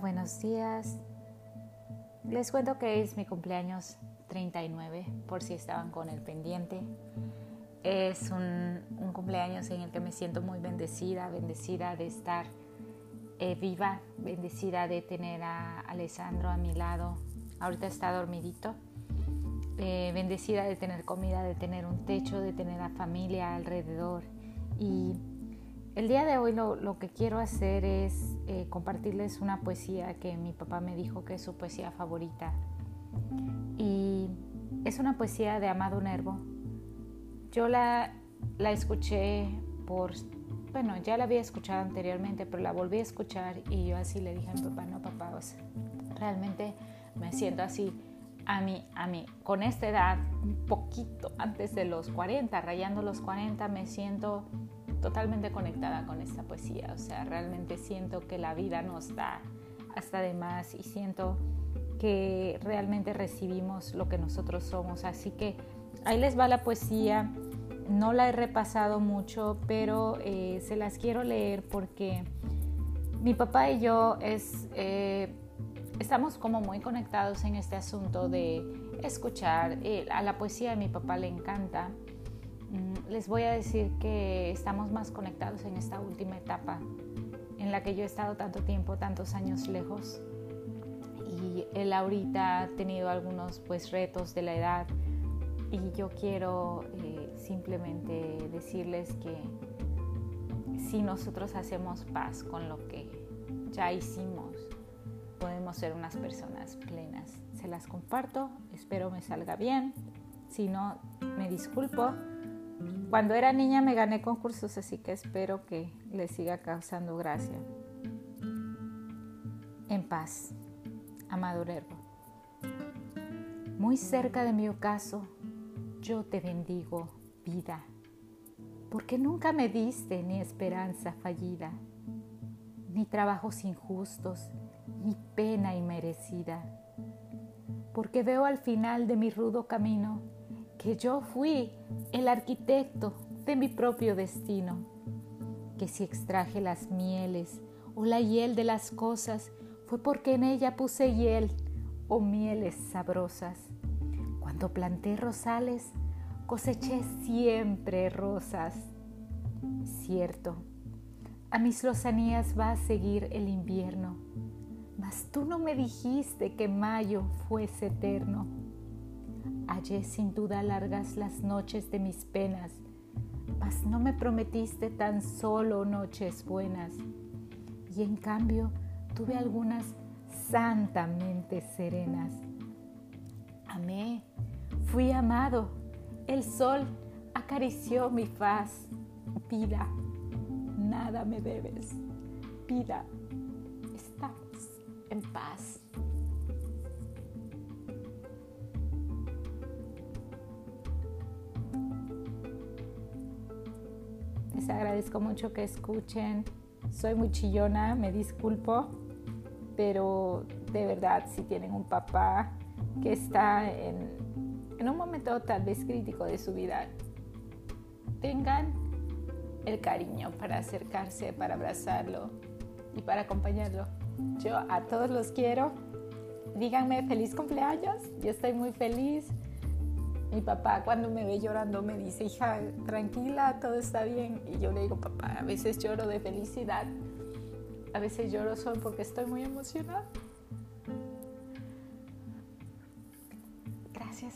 Buenos días. Les cuento que es mi cumpleaños 39, por si estaban con el pendiente. Es un, cumpleaños en el que me siento muy bendecida, bendecida de estar eh, viva, bendecida de tener a Alessandro a mi lado. Ahorita está dormidito. Eh, bendecida de tener comida, de tener un techo, de tener a familia alrededor. Y el día de hoy lo, que quiero hacer es eh, compartirles una poesía que mi papá me dijo que es su poesía favorita. Y es una poesía de Amado Nervo. Yo la, la escuché por, bueno, ya la había escuchado anteriormente, pero la volví a escuchar y yo así le dije a mi papá, no papá, realmente me siento así a mí, a mí, con esta edad, un poquito antes de los 40, rayando los 40, me siento totalmente conectada con esta poesía. O sea, realmente siento que la vida nos da hasta de más y siento que realmente recibimos lo que nosotros somos. Así que ahí les va la poesía. No la he repasado mucho, pero eh, se las quiero leer porque mi papá y yo es, eh, estamos como muy conectados en este asunto de escuchar. Eh, a la poesía de mi papá le encanta les voy a decir que estamos más conectados en esta última etapa en la que yo he estado tanto tiempo, tantos años lejos. Y él ahorita ha tenido algunos pues retos de la edad. Y yo quiero eh, simplemente decirles que si nosotros hacemos paz con lo que ya hicimos, podemos ser unas personas plenas. Se las comparto, espero me salga bien, si no, me disculpo cuando era niña me gané concursos, así que espero que les siga causando gracia. En paz, amado Herbo. Muy cerca de mi ocaso, yo te bendigo, vida, porque nunca me diste ni esperanza fallida, ni trabajos injustos, ni pena inmerecida, porque veo al final de mi rudo camino que yo fui el arquitecto de mi propio destino, que si extraje las mieles o la hiel de las cosas, fue porque en ella puse hiel o mieles sabrosas. Cuando planté rosales, coseché siempre rosas. Cierto, a mis lozanías va a seguir el invierno, mas tú no me dijiste que mayo fuese eterno Hallé sin duda largas las noches de mis penas, mas no me prometiste tan solo noches buenas. Y en cambio tuve algunas santamente serenas. Amé, fui amado, el sol acarició mi faz. Vida, nada me debes. Vida, estamos en paz. Les agradezco mucho que escuchen. Soy muy chillona, me disculpo, pero de verdad si tienen un papá que está en, en un momento tal vez crítico de su vida, tengan el cariño para acercarse, para abrazarlo y para acompañarlo. Yo a todos los quiero. Díganme feliz cumpleaños. Yo estoy muy feliz. Mi papá cuando me ve llorando me dice, hija, tranquila, todo está bien. Y yo le digo, papá, a veces lloro de felicidad, a veces lloro solo porque estoy muy emocionada. Gracias.